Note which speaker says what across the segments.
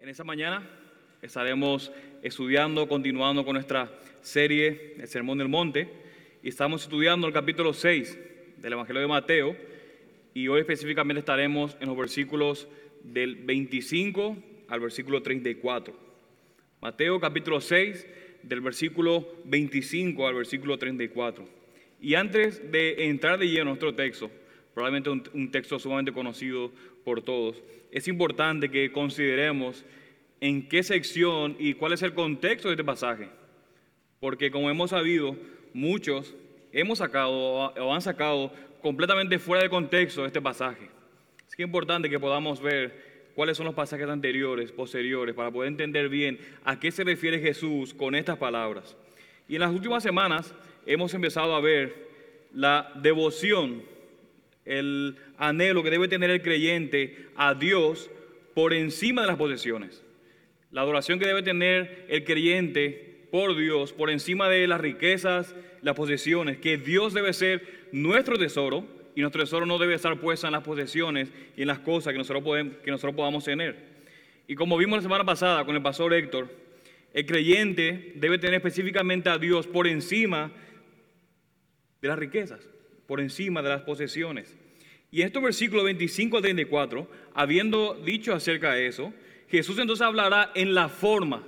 Speaker 1: En esta mañana estaremos estudiando, continuando con nuestra serie El Sermón del Monte y estamos estudiando el capítulo 6 del Evangelio de Mateo y hoy específicamente estaremos en los versículos del 25 al versículo 34. Mateo capítulo 6 del versículo 25 al versículo 34. Y antes de entrar de lleno a nuestro texto, probablemente un, un texto sumamente conocido por todos, es importante que consideremos en qué sección y cuál es el contexto de este pasaje. Porque como hemos sabido, muchos hemos sacado o han sacado completamente fuera de contexto este pasaje. Que es importante que podamos ver cuáles son los pasajes anteriores, posteriores, para poder entender bien a qué se refiere Jesús con estas palabras. Y en las últimas semanas hemos empezado a ver la devoción el anhelo que debe tener el creyente a Dios por encima de las posesiones. La adoración que debe tener el creyente por Dios por encima de las riquezas, las posesiones, que Dios debe ser nuestro tesoro y nuestro tesoro no debe estar puesto en las posesiones y en las cosas que nosotros, podemos, que nosotros podamos tener. Y como vimos la semana pasada con el pastor Héctor, el creyente debe tener específicamente a Dios por encima de las riquezas, por encima de las posesiones. Y en estos versículos 25 al 34, habiendo dicho acerca de eso, Jesús entonces hablará en la forma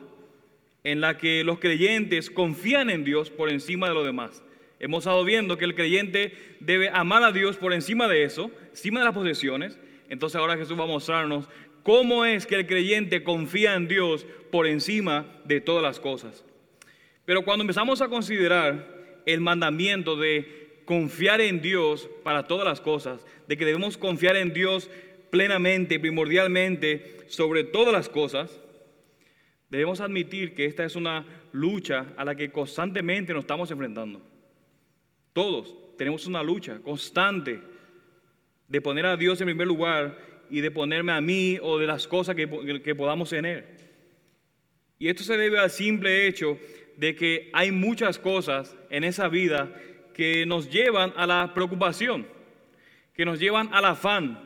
Speaker 1: en la que los creyentes confían en Dios por encima de lo demás. Hemos estado viendo que el creyente debe amar a Dios por encima de eso, encima de las posesiones. Entonces ahora Jesús va a mostrarnos cómo es que el creyente confía en Dios por encima de todas las cosas. Pero cuando empezamos a considerar el mandamiento de confiar en Dios para todas las cosas, de que debemos confiar en Dios plenamente, primordialmente, sobre todas las cosas, debemos admitir que esta es una lucha a la que constantemente nos estamos enfrentando. Todos tenemos una lucha constante de poner a Dios en primer lugar y de ponerme a mí o de las cosas que, que podamos tener. Y esto se debe al simple hecho de que hay muchas cosas en esa vida que nos llevan a la preocupación, que nos llevan al afán,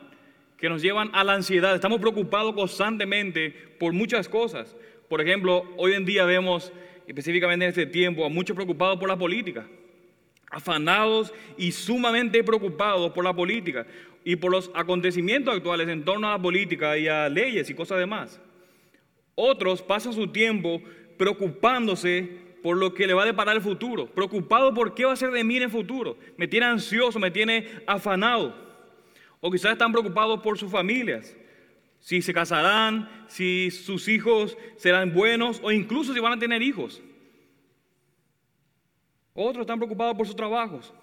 Speaker 1: que nos llevan a la ansiedad. Estamos preocupados constantemente por muchas cosas. Por ejemplo, hoy en día vemos, específicamente en este tiempo, a muchos preocupados por la política, afanados y sumamente preocupados por la política y por los acontecimientos actuales en torno a la política y a leyes y cosas demás. Otros pasan su tiempo preocupándose por lo que le va a deparar el futuro, preocupado por qué va a ser de mí en el futuro. Me tiene ansioso, me tiene afanado. O quizás están preocupados por sus familias, si se casarán, si sus hijos serán buenos o incluso si van a tener hijos. Otros están preocupados por sus trabajos,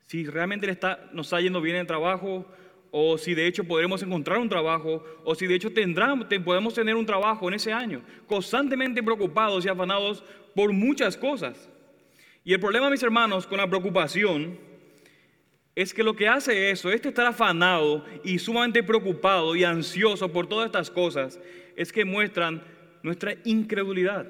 Speaker 1: si realmente nos está yendo bien el trabajo o si de hecho podremos encontrar un trabajo, o si de hecho tendrán, podemos tener un trabajo en ese año, constantemente preocupados y afanados por muchas cosas. Y el problema, mis hermanos, con la preocupación es que lo que hace eso, este estar afanado y sumamente preocupado y ansioso por todas estas cosas, es que muestran nuestra incredulidad.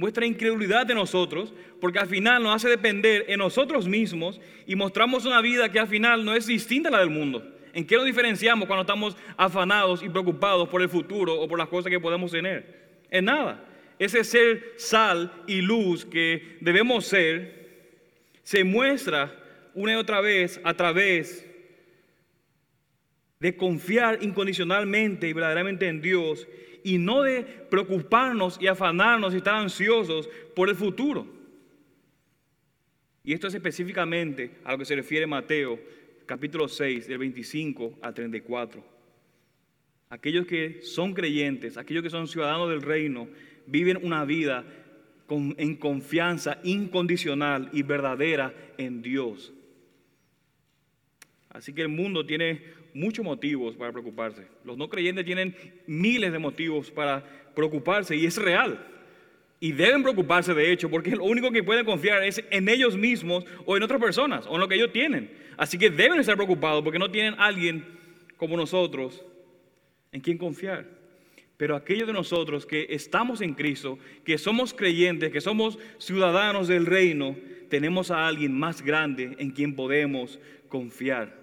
Speaker 1: Muestra incredulidad de nosotros, porque al final nos hace depender en nosotros mismos y mostramos una vida que al final no es distinta a la del mundo. ¿En qué nos diferenciamos cuando estamos afanados y preocupados por el futuro o por las cosas que podemos tener? En nada ese ser sal y luz que debemos ser, se muestra una y otra vez a través de confiar incondicionalmente y verdaderamente en Dios y no de preocuparnos y afanarnos y estar ansiosos por el futuro. Y esto es específicamente a lo que se refiere Mateo capítulo 6, del 25 al 34. Aquellos que son creyentes, aquellos que son ciudadanos del reino, viven una vida en confianza incondicional y verdadera en Dios. Así que el mundo tiene muchos motivos para preocuparse. Los no creyentes tienen miles de motivos para preocuparse y es real. Y deben preocuparse de hecho, porque lo único que pueden confiar es en ellos mismos o en otras personas o en lo que ellos tienen. Así que deben estar preocupados porque no tienen alguien como nosotros en quien confiar. Pero aquellos de nosotros que estamos en Cristo, que somos creyentes, que somos ciudadanos del reino, tenemos a alguien más grande en quien podemos confiar.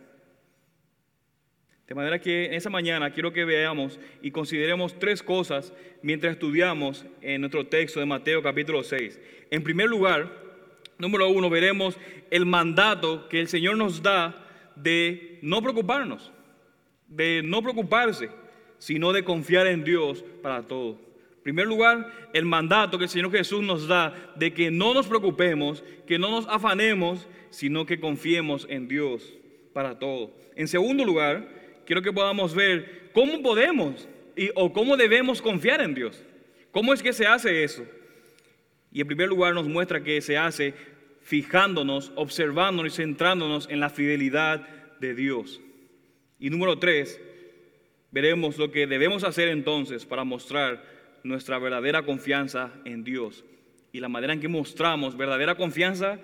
Speaker 1: De manera que en esa mañana quiero que veamos y consideremos tres cosas mientras estudiamos en nuestro texto de Mateo capítulo 6. En primer lugar, número uno, veremos el mandato que el Señor nos da de no preocuparnos, de no preocuparse, sino de confiar en Dios para todo. En primer lugar, el mandato que el Señor Jesús nos da de que no nos preocupemos, que no nos afanemos, sino que confiemos en Dios para todo. En segundo lugar, quiero que podamos ver cómo podemos y, o cómo debemos confiar en Dios. ¿Cómo es que se hace eso? Y en primer lugar nos muestra que se hace fijándonos, observándonos y centrándonos en la fidelidad de Dios. Y número tres, veremos lo que debemos hacer entonces para mostrar nuestra verdadera confianza en Dios. Y la manera en que mostramos verdadera confianza,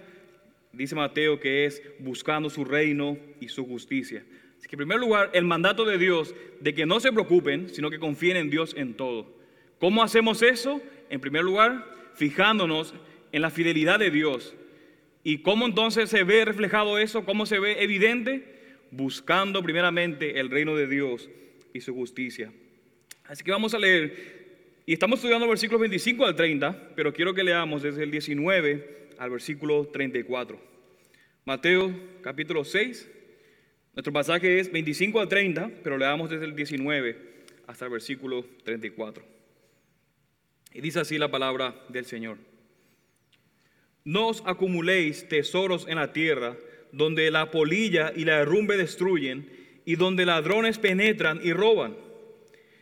Speaker 1: dice Mateo, que es buscando su reino y su justicia. Así que en primer lugar, el mandato de Dios de que no se preocupen, sino que confíen en Dios en todo. ¿Cómo hacemos eso? En primer lugar, fijándonos en la fidelidad de Dios. ¿Y cómo entonces se ve reflejado eso? ¿Cómo se ve evidente? Buscando primeramente el reino de Dios y su justicia. Así que vamos a leer, y estamos estudiando versículos 25 al 30, pero quiero que leamos desde el 19 al versículo 34. Mateo capítulo 6, nuestro pasaje es 25 a 30, pero le damos desde el 19 hasta el versículo 34. Y dice así la palabra del Señor. No os acumuléis tesoros en la tierra, donde la polilla y la herrumbe destruyen, y donde ladrones penetran y roban,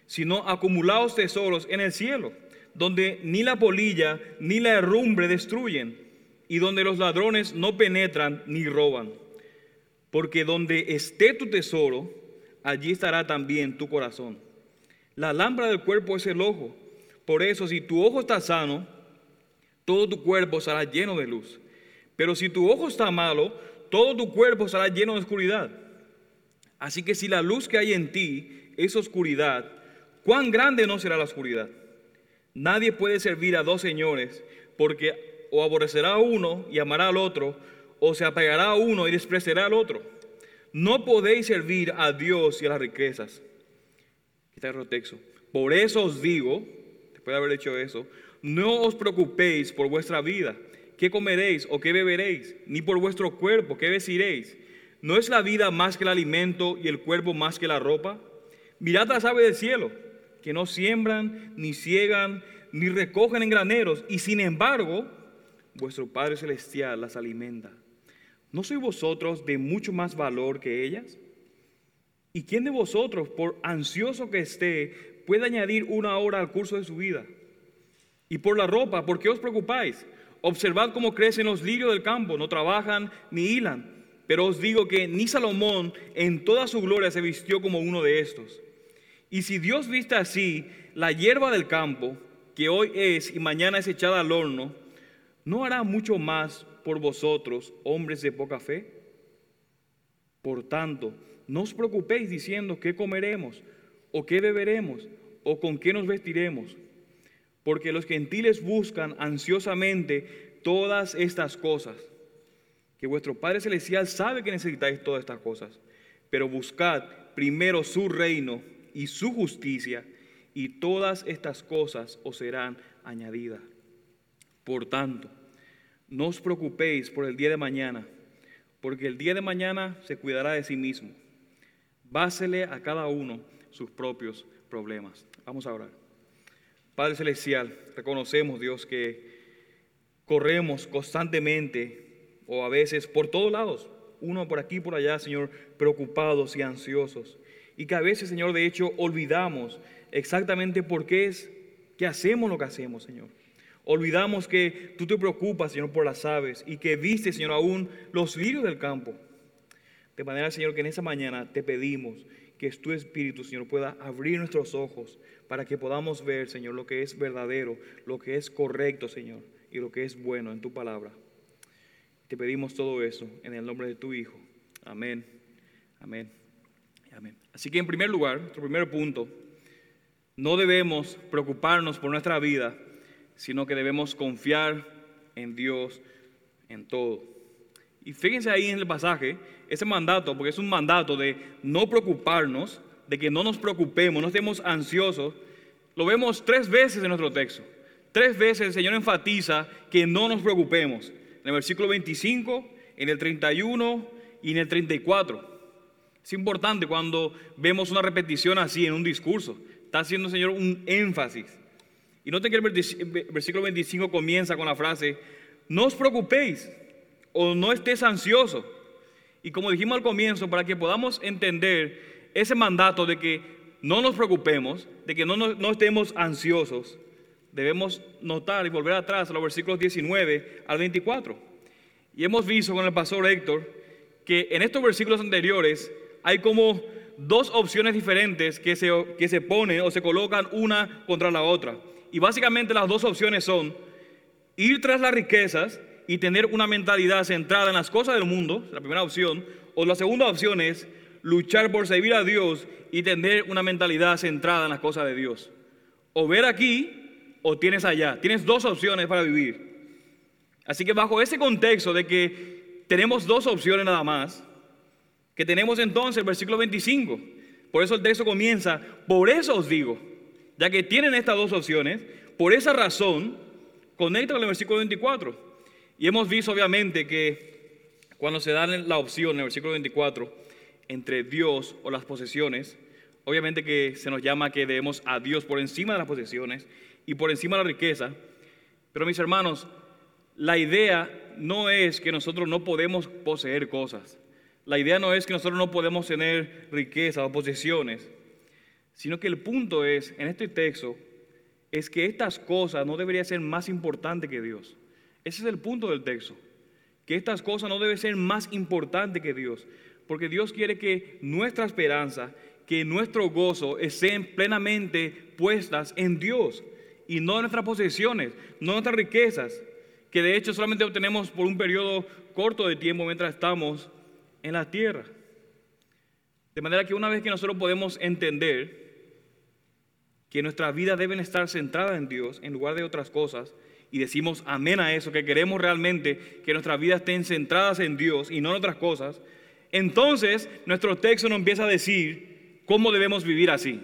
Speaker 1: sino acumulaos tesoros en el cielo, donde ni la polilla ni la herrumbre destruyen, y donde los ladrones no penetran ni roban porque donde esté tu tesoro, allí estará también tu corazón. La lámpara del cuerpo es el ojo. Por eso, si tu ojo está sano, todo tu cuerpo será lleno de luz. Pero si tu ojo está malo, todo tu cuerpo será lleno de oscuridad. Así que si la luz que hay en ti es oscuridad, ¿cuán grande no será la oscuridad? Nadie puede servir a dos señores, porque o aborrecerá a uno y amará al otro, o se apegará a uno y despreciará al otro. No podéis servir a Dios y a las riquezas. Texto. Por eso os digo, después de haber hecho eso, no os preocupéis por vuestra vida, qué comeréis o qué beberéis, ni por vuestro cuerpo, qué vestiréis. ¿No es la vida más que el alimento y el cuerpo más que la ropa? Mirad las aves del cielo, que no siembran, ni ciegan, ni recogen en graneros, y sin embargo, vuestro Padre Celestial las alimenta. ¿No sois vosotros de mucho más valor que ellas? ¿Y quién de vosotros, por ansioso que esté, puede añadir una hora al curso de su vida? Y por la ropa, ¿por qué os preocupáis? Observad cómo crecen los lirios del campo, no trabajan ni hilan. Pero os digo que ni Salomón en toda su gloria se vistió como uno de estos. Y si Dios viste así la hierba del campo, que hoy es y mañana es echada al horno, ¿no hará mucho más por vosotros, hombres de poca fe? Por tanto, no os preocupéis diciendo qué comeremos, o qué beberemos, o con qué nos vestiremos, porque los gentiles buscan ansiosamente todas estas cosas, que vuestro Padre Celestial sabe que necesitáis todas estas cosas, pero buscad primero su reino y su justicia, y todas estas cosas os serán añadidas. Por tanto, no os preocupéis por el día de mañana, porque el día de mañana se cuidará de sí mismo. Básele a cada uno sus propios problemas. Vamos a orar. Padre Celestial, reconocemos, Dios, que corremos constantemente o a veces por todos lados, uno por aquí y por allá, Señor, preocupados y ansiosos. Y que a veces, Señor, de hecho, olvidamos exactamente por qué es que hacemos lo que hacemos, Señor. Olvidamos que tú te preocupas, Señor, por las aves y que viste, Señor, aún los lirios del campo. De manera, Señor, que en esa mañana te pedimos que tu Espíritu, Señor, pueda abrir nuestros ojos para que podamos ver, Señor, lo que es verdadero, lo que es correcto, Señor, y lo que es bueno en tu palabra. Te pedimos todo eso en el nombre de tu Hijo. Amén. Amén. Amén. Así que en primer lugar, nuestro primer punto, no debemos preocuparnos por nuestra vida sino que debemos confiar en Dios en todo. Y fíjense ahí en el pasaje, ese mandato, porque es un mandato de no preocuparnos, de que no nos preocupemos, no estemos ansiosos, lo vemos tres veces en nuestro texto. Tres veces el Señor enfatiza que no nos preocupemos. En el versículo 25, en el 31 y en el 34. Es importante cuando vemos una repetición así en un discurso. Está haciendo el Señor un énfasis. Y noten que el versículo 25 comienza con la frase, no os preocupéis o no estés ansioso. Y como dijimos al comienzo, para que podamos entender ese mandato de que no nos preocupemos, de que no, no estemos ansiosos, debemos notar y volver atrás a los versículos 19 al 24. Y hemos visto con el pastor Héctor que en estos versículos anteriores hay como dos opciones diferentes que se, que se ponen o se colocan una contra la otra. Y básicamente las dos opciones son ir tras las riquezas y tener una mentalidad centrada en las cosas del mundo, la primera opción, o la segunda opción es luchar por servir a Dios y tener una mentalidad centrada en las cosas de Dios. O ver aquí o tienes allá. Tienes dos opciones para vivir. Así que bajo ese contexto de que tenemos dos opciones nada más, que tenemos entonces el versículo 25. Por eso el texto comienza, por eso os digo, ya que tienen estas dos opciones, por esa razón, conecta con el versículo 24. Y hemos visto obviamente que cuando se da la opción en el versículo 24 entre Dios o las posesiones, obviamente que se nos llama que debemos a Dios por encima de las posesiones y por encima de la riqueza. Pero mis hermanos, la idea no es que nosotros no podemos poseer cosas. La idea no es que nosotros no podemos tener riqueza o posesiones, sino que el punto es, en este texto, es que estas cosas no deberían ser más importantes que Dios. Ese es el punto del texto, que estas cosas no deben ser más importantes que Dios, porque Dios quiere que nuestra esperanza, que nuestro gozo estén plenamente puestas en Dios y no en nuestras posesiones, no en nuestras riquezas, que de hecho solamente obtenemos por un periodo corto de tiempo mientras estamos en la tierra. De manera que una vez que nosotros podemos entender que nuestras vidas deben estar centradas en Dios en lugar de otras cosas, y decimos amén a eso, que queremos realmente que nuestras vidas estén centradas en Dios y no en otras cosas, entonces nuestro texto nos empieza a decir cómo debemos vivir así.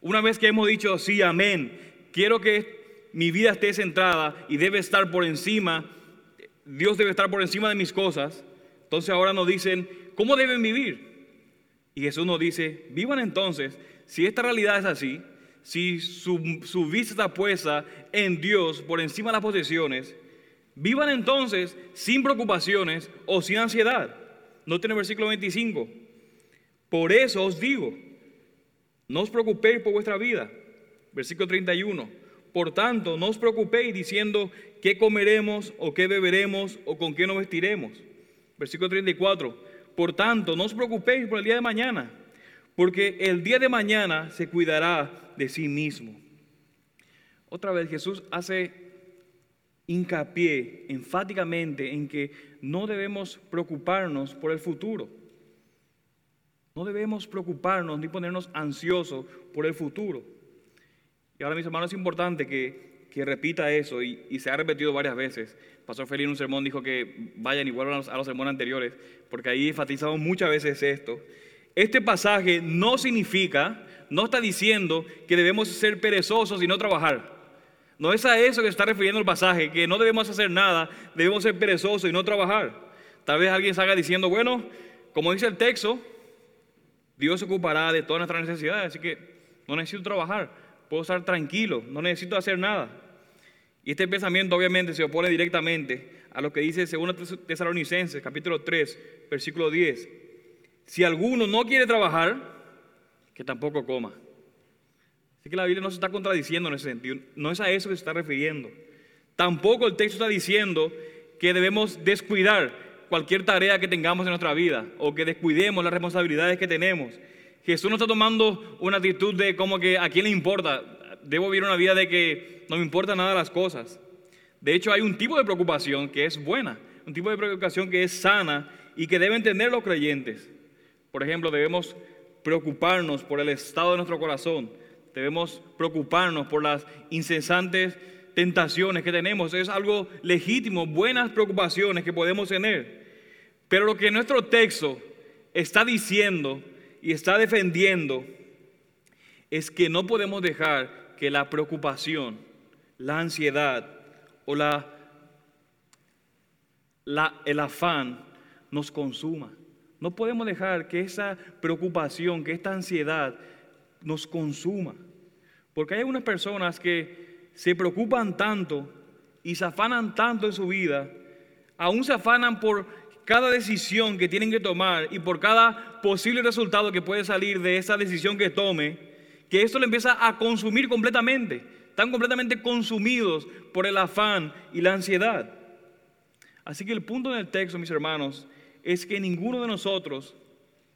Speaker 1: Una vez que hemos dicho sí, amén, quiero que mi vida esté centrada y debe estar por encima, Dios debe estar por encima de mis cosas, entonces ahora nos dicen, ¿cómo deben vivir? Y Jesús nos dice, vivan entonces, si esta realidad es así, si su, vista está puesta en Dios por encima de las posesiones, vivan entonces sin preocupaciones o sin ansiedad. No tiene versículo 25. Por eso os digo, no os preocupéis por vuestra vida. Versículo 31. Por tanto, no os preocupéis diciendo qué comeremos o qué beberemos o con qué nos vestiremos Versículo 34. Por tanto, no os preocupéis por el día de mañana, porque el día de mañana se cuidará de sí mismo. Otra vez Jesús hace hincapié enfáticamente en que no debemos preocuparnos por el futuro. No debemos preocuparnos ni ponernos ansiosos por el futuro. Y ahora, mis hermanos, es importante que que repita eso y, se ha repetido varias veces. Pastor Feliz en un sermón dijo que vayan y vuelvan a los, sermones anteriores, porque ahí enfatizamos muchas veces esto. Este pasaje no significa, no está diciendo que debemos ser perezosos y no trabajar. No es a eso que está refiriendo el pasaje, que no debemos hacer nada, debemos ser perezosos y no trabajar. Tal vez alguien salga diciendo, bueno, como dice el texto, Dios se ocupará de todas nuestras necesidades, así que no necesito trabajar, puedo estar tranquilo, no necesito hacer nada. Y este pensamiento obviamente se opone directamente a lo que dice 2 Tesalonicenses capítulo 3, versículo 10. Si alguno no quiere trabajar, que tampoco coma. Así que la Biblia no se está contradiciendo en ese sentido. No es a eso que se está refiriendo. Tampoco el texto está diciendo que debemos descuidar cualquier tarea que tengamos en nuestra vida o que descuidemos las responsabilidades que tenemos. Jesús no está tomando una actitud de como que a quién le importa debo vivir una vida de que no me importa nada las cosas. De hecho, hay un tipo de preocupación que es buena, un tipo de preocupación que es sana y que deben tener los creyentes. Por ejemplo, debemos preocuparnos por el estado de nuestro corazón, debemos preocuparnos por las incesantes tentaciones que tenemos. Es algo legítimo, buenas preocupaciones que podemos tener. Pero lo que nuestro texto está diciendo y está defendiendo es que no podemos dejar que la preocupación, la ansiedad o la, el afán nos consuma. No podemos dejar que esa preocupación, que esta ansiedad nos consuma. Porque hay algunas personas que se preocupan tanto y se afanan tanto en su vida, aún se afanan por cada decisión que tienen que tomar y por cada posible resultado que puede salir de esa decisión que tome, que esto le empieza a consumir completamente. Están completamente consumidos por el afán y la ansiedad. Así que el punto del texto, mis hermanos, es que ninguno de nosotros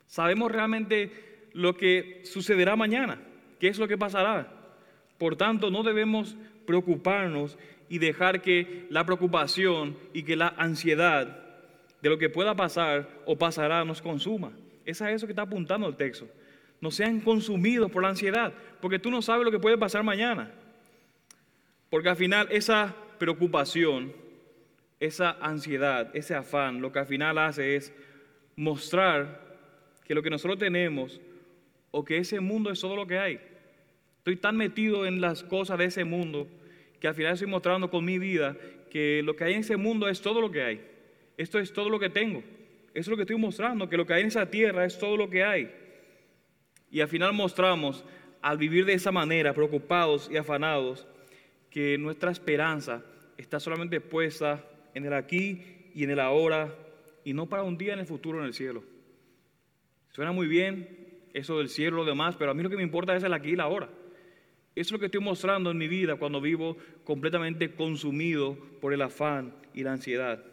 Speaker 1: sabemos realmente lo que sucederá mañana, qué es lo que pasará. Por tanto, no debemos preocuparnos y dejar que la preocupación y que la ansiedad de lo que pueda pasar o pasará nos consuma. Es a eso que está apuntando el texto. No sean consumidos por la ansiedad, porque tú no sabes lo que puede pasar mañana. Porque al final esa preocupación, esa ansiedad, ese afán, lo que al final hace es mostrar que lo que nosotros tenemos o que ese mundo es todo lo que hay. Estoy tan metido en las cosas de ese mundo que al final estoy mostrando con mi vida que lo que hay en ese mundo es todo lo que hay. Esto es todo lo que tengo. Eso es lo que estoy mostrando, que lo que hay en esa tierra es todo lo que hay. Y al final mostramos, al vivir de esa manera, preocupados y afanados, que nuestra esperanza está solamente puesta en el aquí y en el ahora, y no para un día en el futuro en el cielo. Suena muy bien eso del cielo y lo demás, pero a mí lo que me importa es el aquí y el ahora. Eso es lo que estoy mostrando en mi vida cuando vivo completamente consumido por el afán y la ansiedad.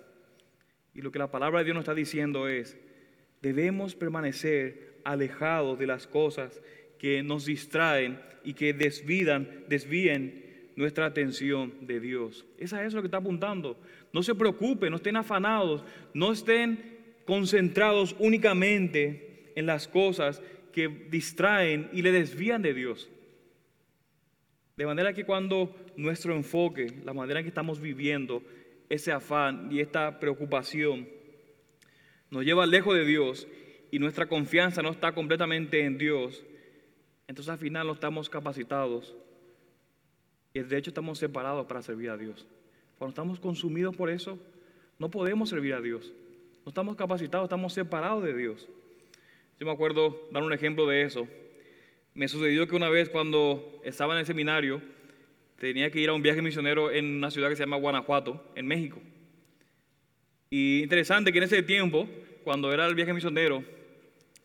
Speaker 1: Y lo que la palabra de Dios nos está diciendo es, debemos permanecer alejados de las cosas que nos distraen y que desvían, desvíen nuestra atención de Dios. Esa es lo que está apuntando. No se preocupen, no estén afanados, no estén concentrados únicamente en las cosas que distraen y le desvían de Dios. De manera que cuando nuestro enfoque, la manera en que estamos viviendo, ese afán y esta preocupación nos lleva lejos de Dios y nuestra confianza no está completamente en Dios, entonces al final no estamos capacitados y de hecho estamos separados para servir a Dios. Cuando estamos consumidos por eso, no podemos servir a Dios. No estamos capacitados, estamos separados de Dios. Yo me acuerdo dar un ejemplo de eso. Me sucedió que una vez cuando estaba en el seminario, tenía que ir a un viaje misionero en una ciudad que se llama Guanajuato, en México. Y interesante que en ese tiempo, cuando era el viaje misionero,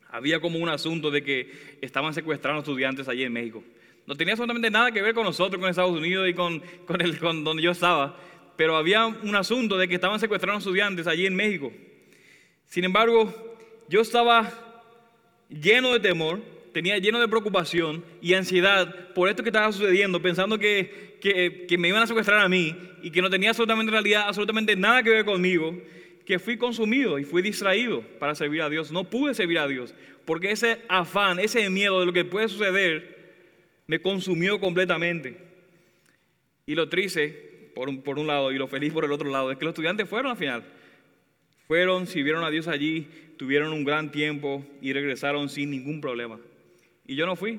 Speaker 1: había como un asunto de que estaban secuestrando estudiantes allí en México. No tenía absolutamente nada que ver con nosotros, con Estados Unidos y con, con, el, con donde yo estaba, pero había un asunto de que estaban secuestrando estudiantes allí en México. Sin embargo, yo estaba lleno de temor, tenía lleno de preocupación y ansiedad por esto que estaba sucediendo, pensando que, que, me iban a secuestrar a mí y que no tenía absolutamente realidad, absolutamente nada que ver conmigo, que fui consumido y fui distraído para servir a Dios. No pude servir a Dios porque ese afán, ese miedo de lo que puede suceder, me consumió completamente. Y lo triste, por un, por un lado, y lo feliz por el otro lado, es que los estudiantes fueron al final. Fueron, sirvieron a Dios allí, tuvieron un gran tiempo y regresaron sin ningún problema. Y yo no fui.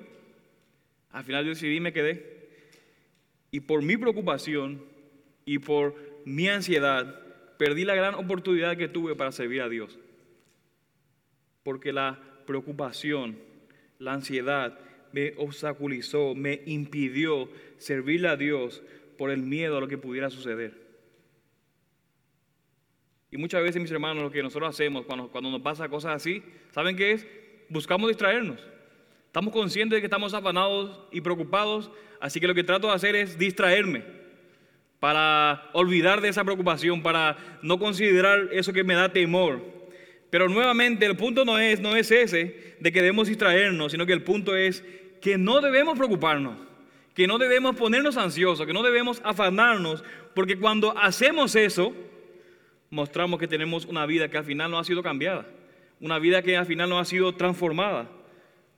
Speaker 1: Al final yo decidí y me quedé. Y por mi preocupación y por mi ansiedad, perdí la gran oportunidad que tuve para servir a Dios. Porque la preocupación, la ansiedad me obstaculizó, me impidió servirle a Dios por el miedo a lo que pudiera suceder. Y muchas veces, mis hermanos, lo que nosotros hacemos cuando, cuando nos pasa cosas así, ¿saben qué es? Buscamos distraernos. Estamos conscientes de que estamos afanados y preocupados, así que lo que trato de hacer es distraerme para olvidar de esa preocupación, para no considerar eso que me da temor. Pero nuevamente el punto no es, no es ese de que debemos distraernos, sino que el punto es que no debemos preocuparnos, que no debemos ponernos ansiosos, que no debemos afanarnos, porque cuando hacemos eso, mostramos que tenemos una vida que al final no ha sido cambiada, una vida que al final no ha sido transformada.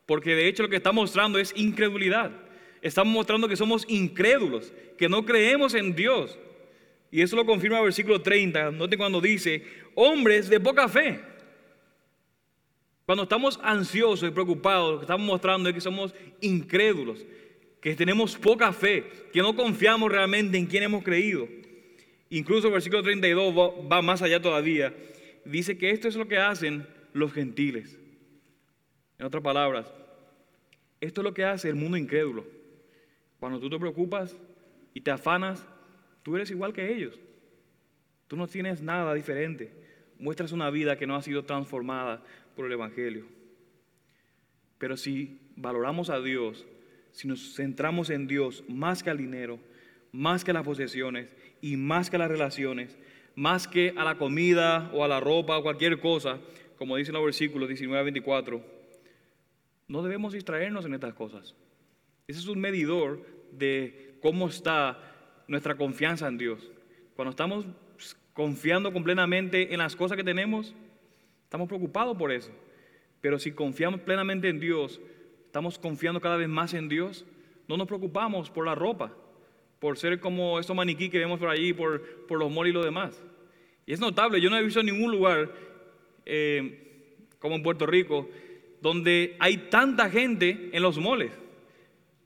Speaker 1: Porque de hecho lo que está mostrando es incredulidad. Estamos mostrando que somos incrédulos, que no creemos en Dios. Y eso lo confirma el versículo 30, note cuando dice, hombres de poca fe. Cuando estamos ansiosos y preocupados, lo que estamos mostrando es que somos incrédulos, que tenemos poca fe, que no confiamos realmente en quien hemos creído. Incluso el versículo 32 va, más allá todavía. Dice que esto es lo que hacen los gentiles. En otras palabras, esto es lo que hace el mundo incrédulo. Cuando tú te preocupas y te afanas, tú eres igual que ellos. Tú no tienes nada diferente. Muestras una vida que no ha sido transformada por el Evangelio. Pero si valoramos a Dios, si nos centramos en Dios más que al dinero, más que las posesiones y más que las relaciones, más que a la comida o a la ropa o cualquier cosa, como dice en los versículos 19 a 24, no debemos distraernos en estas cosas. Ese es un medidor de cómo está nuestra confianza en Dios. Cuando estamos confiando completamente en las cosas que tenemos, estamos preocupados por eso. Pero si confiamos plenamente en Dios, estamos confiando cada vez más en Dios, no nos preocupamos por la ropa, por ser como estos maniquí que vemos por allí, por, por los moles y lo demás. Y es notable, yo no he visto ningún lugar eh, como en Puerto Rico donde hay tanta gente en los moles,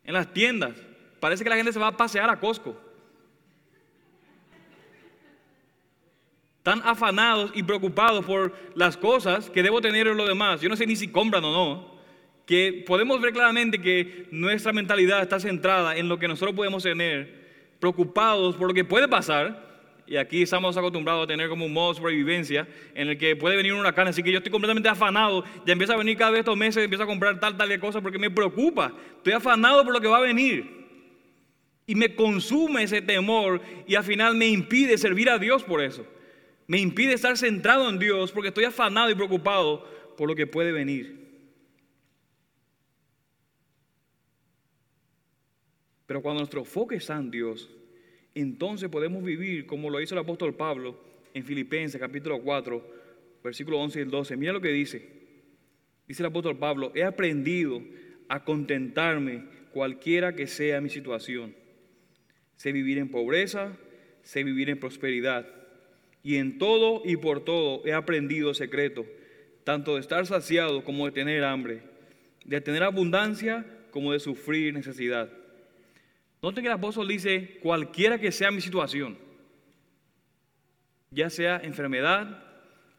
Speaker 1: en las tiendas. Parece que la gente se va a pasear a Costco. Están afanados y preocupados por las cosas que debo tener en lo demás. Yo no sé ni si compran o no. Que podemos ver claramente que nuestra mentalidad está centrada en lo que nosotros podemos tener, preocupados por lo que puede pasar. Y aquí estamos acostumbrados a tener como un modo de sobrevivencia en el que puede venir un huracán. Así que yo estoy completamente afanado. Ya empieza a venir cada vez estos meses, empiezo a comprar tal, tal de cosas porque me preocupa. Estoy afanado por lo que va a venir. Y me consume ese temor y al final me impide servir a Dios por eso me impide estar centrado en Dios porque estoy afanado y preocupado por lo que puede venir. Pero cuando nuestro enfoque está en Dios, entonces podemos vivir como lo hizo el apóstol Pablo en Filipenses capítulo 4, versículo 11 y 12. Mira lo que dice. Dice el apóstol Pablo, he aprendido a contentarme cualquiera que sea mi situación. Sé vivir en pobreza, sé vivir en prosperidad y en todo y por todo he aprendido secreto, tanto de estar saciado como de tener hambre, de tener abundancia como de sufrir necesidad. Noten que el apóstol dice, cualquiera que sea mi situación, ya sea enfermedad,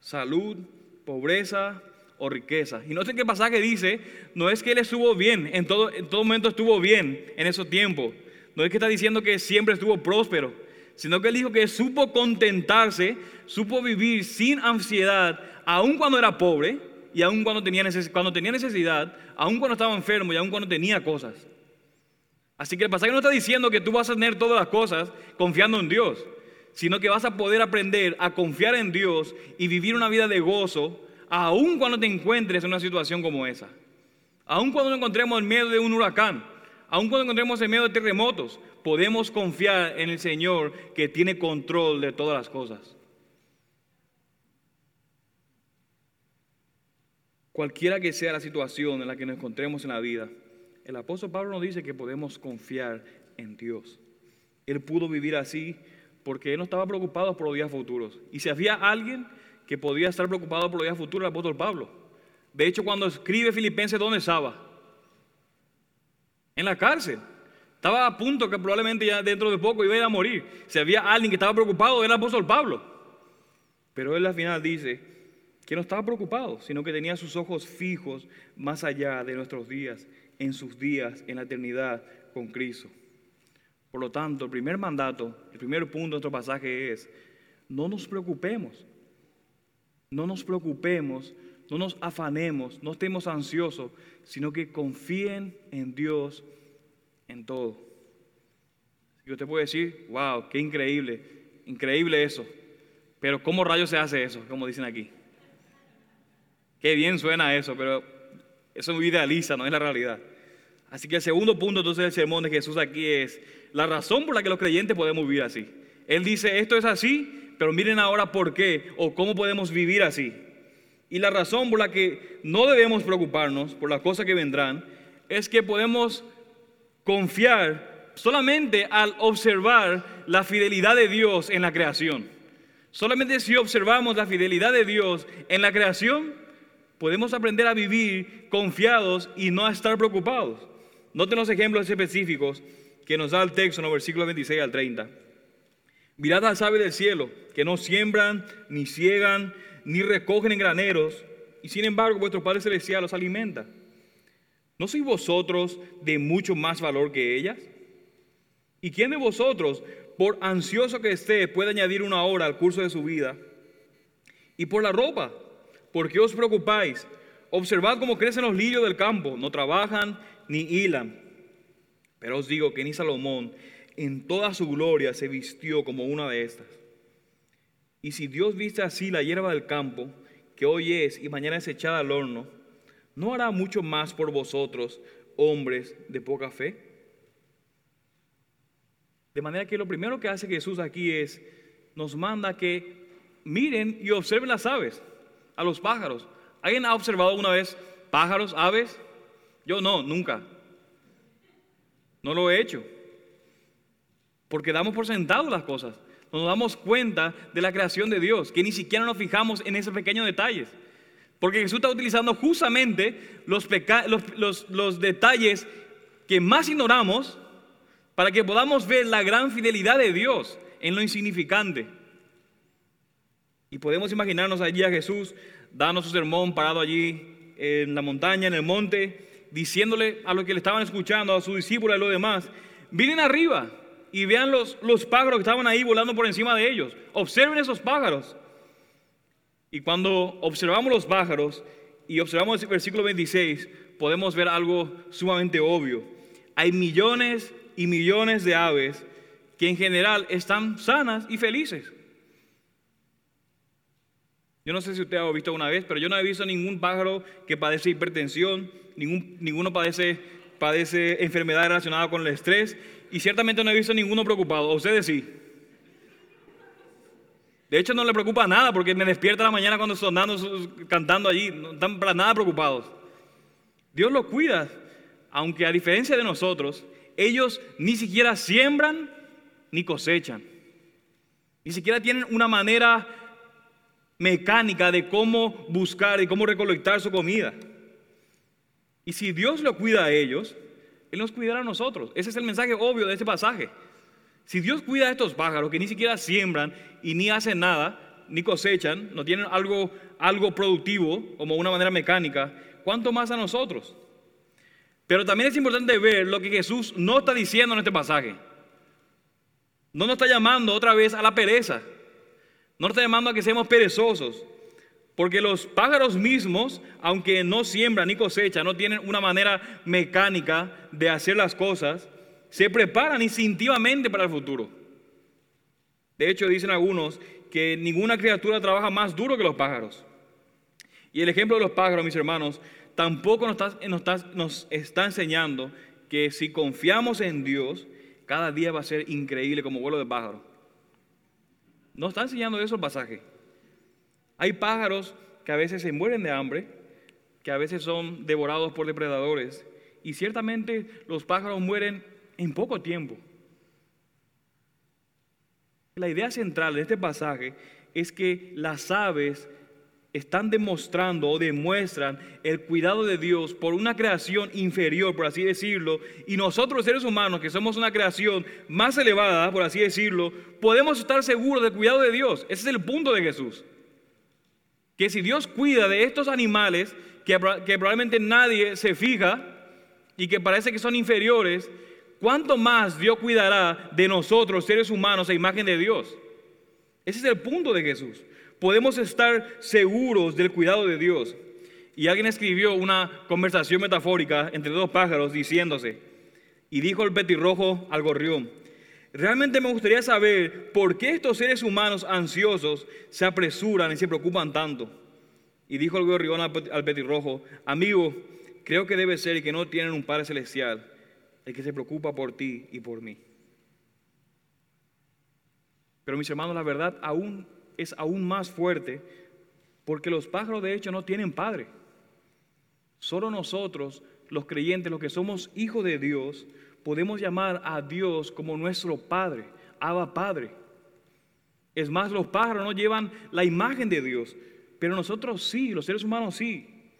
Speaker 1: salud, pobreza o riqueza. Y noten que el pasaje dice, no es que él estuvo bien, en todo, en todo momento estuvo bien en esos tiempos. No es que está diciendo que siempre estuvo próspero sino que él dijo que supo contentarse, supo vivir sin ansiedad, aun cuando era pobre y aun cuando tenía, cuando tenía necesidad, aun cuando estaba enfermo y aun cuando tenía cosas. Así que el pasaje no está diciendo que tú vas a tener todas las cosas confiando en Dios, sino que vas a poder aprender a confiar en Dios y vivir una vida de gozo, aun cuando te encuentres en una situación como esa. Aun cuando nos encontremos en medio de un huracán, aun cuando encontremos en medio de terremotos, podemos confiar en el Señor que tiene control de todas las cosas. Cualquiera que sea la situación en la que nos encontremos en la vida, el apóstol Pablo nos dice que podemos confiar en Dios. Él pudo vivir así porque él no estaba preocupado por los días futuros. Y si había alguien que podía estar preocupado por los días futuros, el apóstol Pablo. De hecho, cuando escribe Filipenses, ¿dónde estaba? En la cárcel. Estaba a punto que probablemente ya dentro de poco iba a ir a morir. Si había alguien que estaba preocupado, era el apóstol Pablo. Pero él al final dice que no estaba preocupado, sino que tenía sus ojos fijos más allá de nuestros días, en sus días, en la eternidad con Cristo. Por lo tanto, el primer mandato, el primer punto de nuestro pasaje es, no nos preocupemos, no nos preocupemos, no nos afanemos, no estemos ansiosos, sino que confíen en Dios en todo. Y usted puede decir, wow, qué increíble, increíble eso. Pero ¿cómo rayos se hace eso? Como dicen aquí. Qué bien suena eso, pero eso es idealiza, no es la realidad. Así que el segundo punto entonces del sermón de Jesús aquí es la razón por la que los creyentes podemos vivir así. Él dice, esto es así, pero miren ahora por qué o cómo podemos vivir así. Y la razón por la que no debemos preocuparnos por las cosas que vendrán es que podemos confiar solamente al observar la fidelidad de Dios en la creación. Solamente si observamos la fidelidad de Dios en la creación, podemos aprender a vivir confiados y no a estar preocupados. Noten los ejemplos específicos que nos da el texto en los versículos 26 al 30. Mirad al sabe del cielo, que no siembran, ni ciegan, ni recogen en graneros, y sin embargo vuestro Padre Celestial los alimenta. ¿No sois vosotros de mucho más valor que ellas? ¿Y quién de vosotros, por ansioso que esté, puede añadir una hora al curso de su vida? Y por la ropa, ¿por qué os preocupáis? Observad cómo crecen los lirios del campo, no trabajan ni hilan. Pero os digo que ni Salomón en toda su gloria se vistió como una de estas. Y si Dios viste así la hierba del campo, que hoy es y mañana es echada al horno, ¿no hará mucho más por vosotros, hombres de poca fe? De manera que lo primero que hace Jesús aquí es, nos manda que miren y observen las aves, a los pájaros. ¿Alguien ha observado una vez pájaros, aves? Yo no, nunca. No lo he hecho. Porque damos por sentado las cosas. Nos damos cuenta de la creación de Dios, que ni siquiera nos fijamos en esos pequeños detalles. Porque Jesús está utilizando justamente los, los, detalles que más ignoramos para que podamos ver la gran fidelidad de Dios en lo insignificante. Y podemos imaginarnos allí a Jesús dando su sermón parado allí en la montaña, en el monte, diciéndole a los que le estaban escuchando, a sus discípulos y a los demás, vienen arriba y vean los, los pájaros que estaban ahí volando por encima de ellos. Observen esos pájaros. Y cuando observamos los pájaros y observamos el versículo 26, podemos ver algo sumamente obvio. Hay millones y millones de aves que en general están sanas y felices. Yo no sé si usted ha visto una vez, pero yo no he visto ningún pájaro que padece hipertensión, ningún, ninguno padece, padece enfermedad relacionada con el estrés y ciertamente no he visto ninguno preocupado. ustedes sí? De hecho, no le preocupa nada porque me despierta la mañana cuando sonando, cantando allí. No están para nada preocupados. Dios los cuida, aunque a diferencia de nosotros, ellos ni siquiera siembran ni cosechan. Ni siquiera tienen una manera mecánica de cómo buscar y cómo recolectar su comida. Y si Dios lo cuida a ellos, Él nos cuidará a nosotros. Ese es el mensaje obvio de este pasaje. Si Dios cuida a estos pájaros que ni siquiera siembran y ni hacen nada, ni cosechan, no tienen algo, algo productivo como una manera mecánica, ¿cuánto más a nosotros? Pero también es importante ver lo que Jesús no está diciendo en este pasaje. No nos está llamando otra vez a la pereza. No está llamando a que seamos perezosos. Porque los pájaros mismos, aunque no siembran ni cosechan, no tienen una manera mecánica de hacer las cosas, se preparan instintivamente para el futuro. De hecho, dicen algunos que ninguna criatura trabaja más duro que los pájaros. Y el ejemplo de los pájaros, mis hermanos, tampoco nos está, enseñando que si confiamos en Dios, cada día va a ser increíble como vuelo de pájaro. Nos está enseñando eso el pasaje. Hay pájaros que a veces se mueren de hambre, que a veces son devorados por depredadores, y ciertamente los pájaros mueren en poco tiempo. La idea central de este pasaje es que las aves están demostrando o demuestran el cuidado de Dios por una creación inferior, por así decirlo, y nosotros seres humanos, que somos una creación más elevada, por así decirlo, podemos estar seguros del cuidado de Dios. Ese es el punto de Jesús. Que si Dios cuida de estos animales, que, probablemente nadie se fija y que parece que son inferiores, ¿cuánto más Dios cuidará de nosotros, seres humanos, a imagen de Dios? Ese es el punto de Jesús. Podemos estar seguros del cuidado de Dios. Y alguien escribió una conversación metafórica entre dos pájaros diciéndose, y dijo el petirrojo al gorrión, realmente me gustaría saber por qué estos seres humanos ansiosos se apresuran y se preocupan tanto. Y dijo el gorrión al petirrojo, amigo, creo que debe ser que no tienen un Padre Celestial el que se preocupa por ti y por mí. Pero mis hermanos, la verdad aún es aún más fuerte porque los pájaros de hecho no tienen padre. Solo nosotros, los creyentes, los que somos hijos de Dios, podemos llamar a Dios como nuestro Padre, Abba Padre. Es más, los pájaros no llevan la imagen de Dios, pero nosotros sí, los seres humanos sí.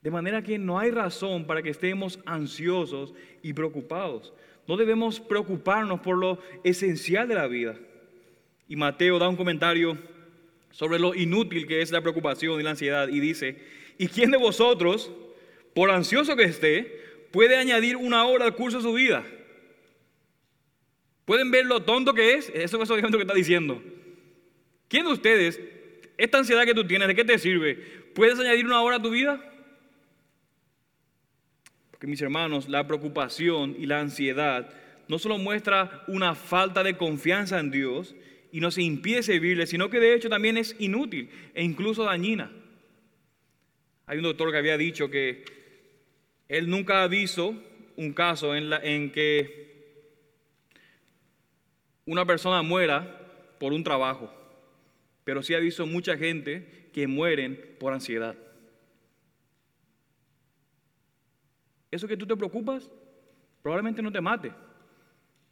Speaker 1: De manera que no hay razón para que estemos ansiosos y preocupados. No debemos preocuparnos por lo esencial de la vida. Y Mateo da un comentario sobre lo inútil que es la preocupación y la ansiedad y dice, ¿y quién de vosotros, por ansioso que esté, puede añadir una hora al curso de su vida? ¿Pueden ver lo tonto que es? Eso es lo que está diciendo. ¿Quién de ustedes, esta ansiedad que tú tienes, de qué te sirve? ¿Puedes añadir una hora a tu vida? Porque mis hermanos, la preocupación y la ansiedad no solo muestra una falta de confianza en Dios y nos impide servirle, sino que de hecho también es inútil e incluso dañina. Hay un doctor que había dicho que él nunca ha visto un caso en, la, en que una persona muera por un trabajo, pero sí ha visto mucha gente que mueren por ansiedad. Eso que tú te preocupas probablemente no te mate,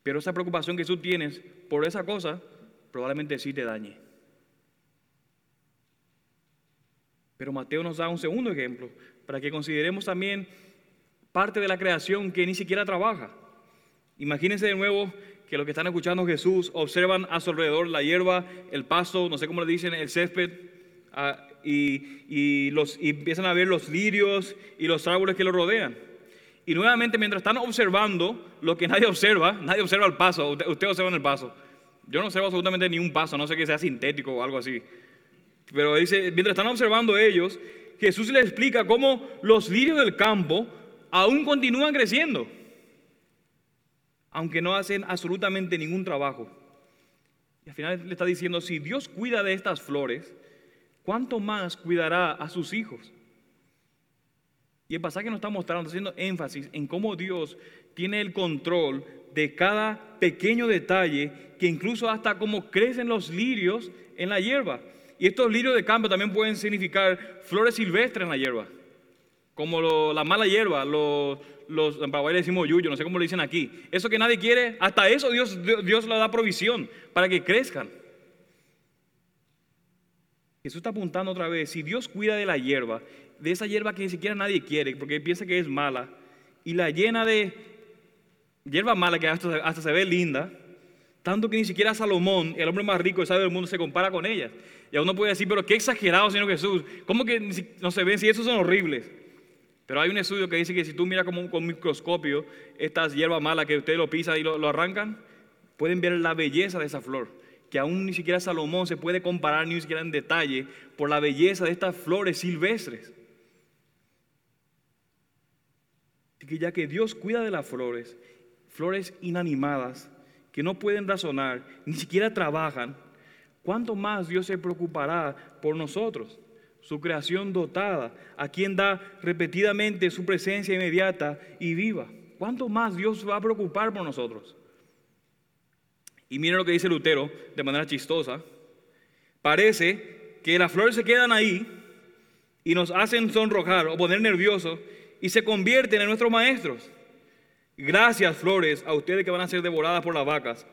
Speaker 1: pero esa preocupación que tú tienes por esa cosa probablemente sí te dañe. Pero Mateo nos da un segundo ejemplo para que consideremos también parte de la creación que ni siquiera trabaja. Imagínense de nuevo que los que están escuchando Jesús observan a su alrededor la hierba, el pasto, no sé cómo le dicen, el césped, ah, y, los, empiezan a ver los lirios y los árboles que lo rodean. Y nuevamente, mientras están observando lo que nadie observa, nadie observa el paso, usted, usted observa el paso. Yo no observo absolutamente ni un paso, no sé que sea sintético o algo así. Pero dice, mientras están observando ellos, Jesús les explica cómo los lirios del campo aún continúan creciendo aunque no hacen absolutamente ningún trabajo. Y al final le está diciendo, si Dios cuida de estas flores, ¿cuánto más cuidará a sus hijos? Y el pasaje nos está mostrando, haciendo énfasis en cómo Dios tiene el control de cada pequeño detalle, que incluso hasta cómo crecen los lirios en la hierba. Y estos lirios de campo también pueden significar flores silvestres en la hierba, como la mala hierba, los, los, en Paraguay le decimos yuyo, no sé cómo lo dicen aquí. Eso que nadie quiere, hasta eso Dios, Dios, le da provisión para que crezcan. Jesús está apuntando otra vez, si Dios cuida de la hierba, de esa hierba que ni siquiera nadie quiere, porque piensa que es mala, y la llena de hierba mala que hasta, hasta se ve linda, tanto que ni siquiera Salomón, el hombre más rico y sabio del mundo, se compara con ella. Y uno puede decir, pero qué exagerado, Señor Jesús, ¿cómo que no se ven si esos son horribles? Pero hay un estudio que dice que si tú miras como con microscopio estas hierbas malas que usted lo pisa y lo, arrancan, pueden ver la belleza de esa flor, que aún ni siquiera Salomón se puede comparar ni siquiera en detalle por la belleza de estas flores silvestres. Así que ya que Dios cuida de las flores, flores inanimadas, que no pueden razonar, ni siquiera trabajan, ¿cuánto más Dios se preocupará por nosotros? su creación dotada, a quien da repetidamente su presencia inmediata y viva. ¿Cuánto más Dios va a preocupar por nosotros? Y miren lo que dice Lutero de manera chistosa. Parece que las flores se quedan ahí y nos hacen sonrojar o poner nerviosos y se convierten en nuestros maestros. Gracias, flores, a ustedes que van a ser devoradas por las vacas.